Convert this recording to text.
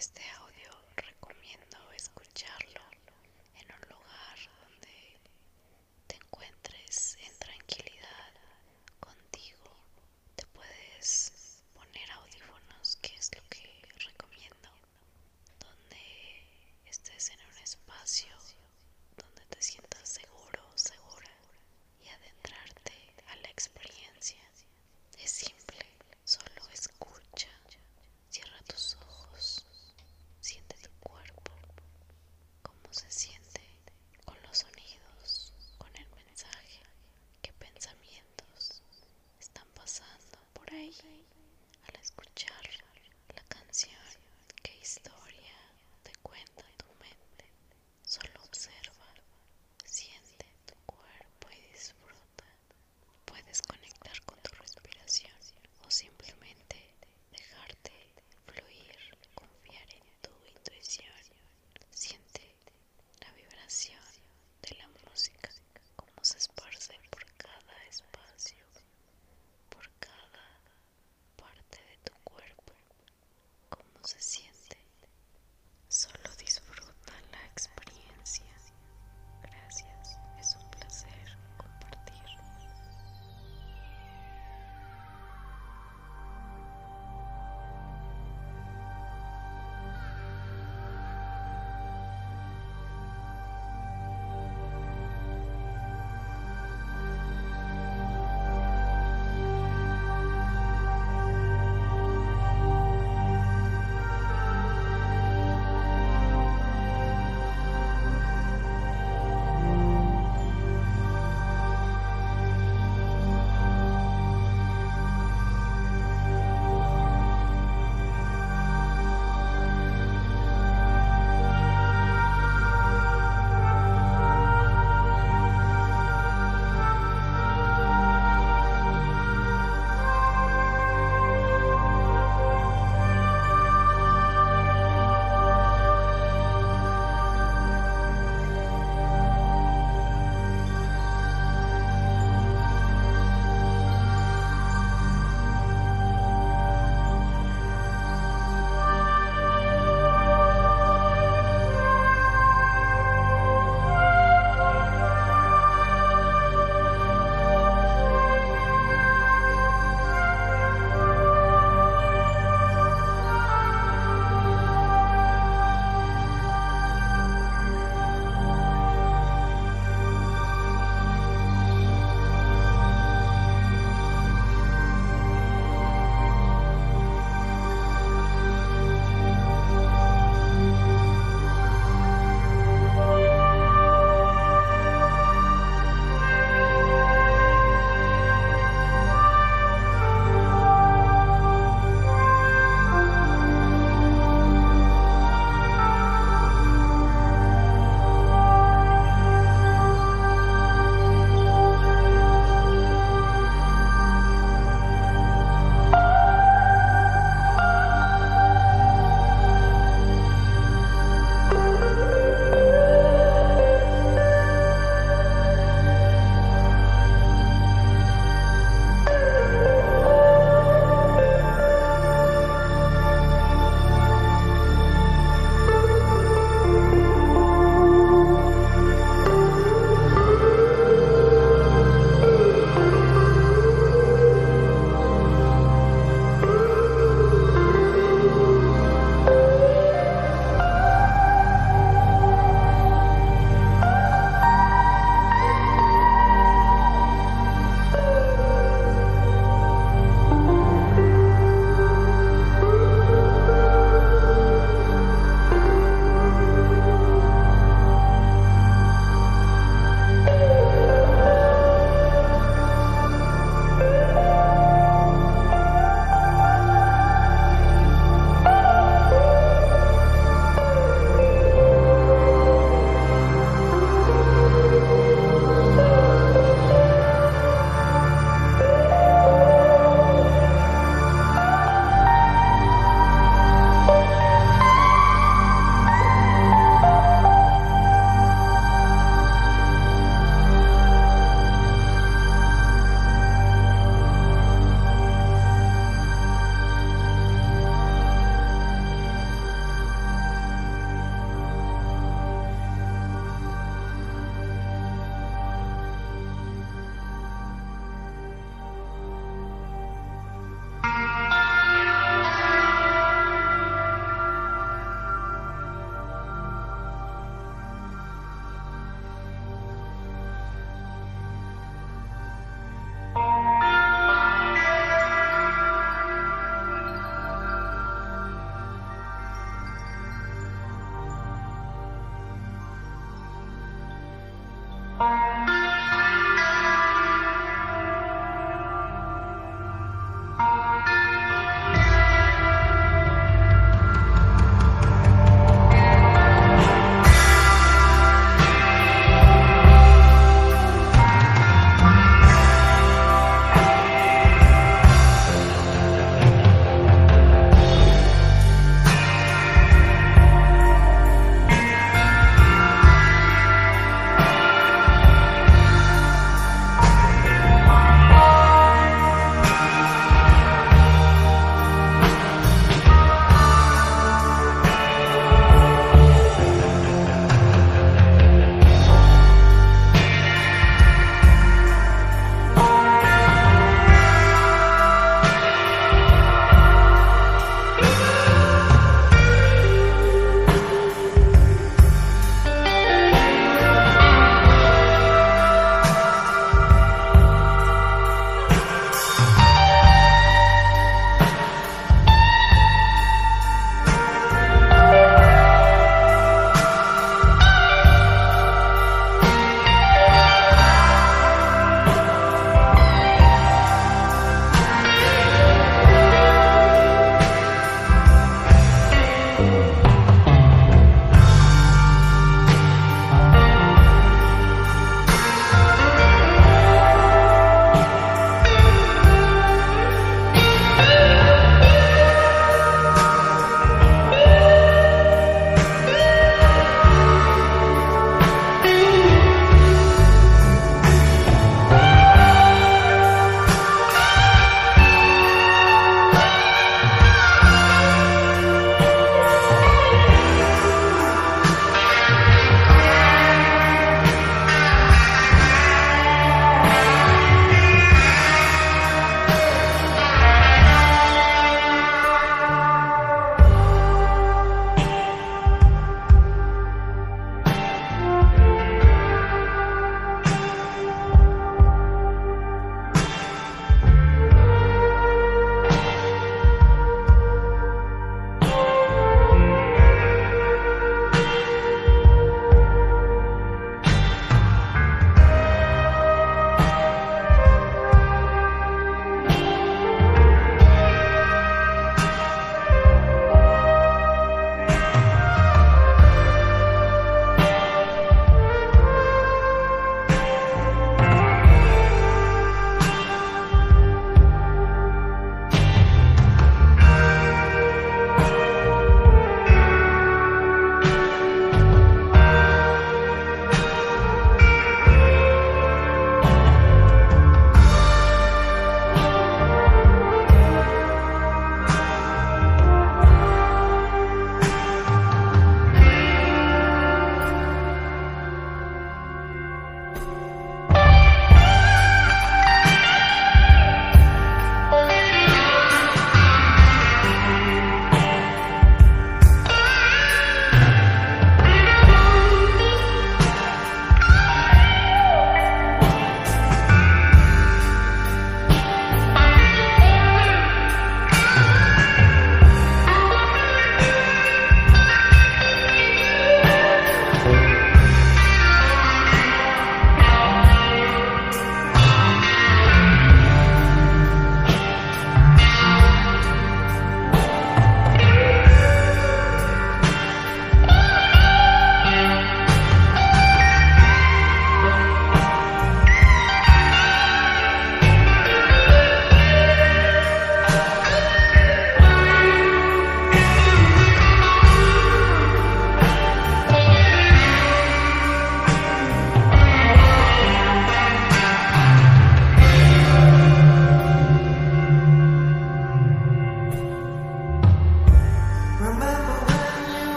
Este se siente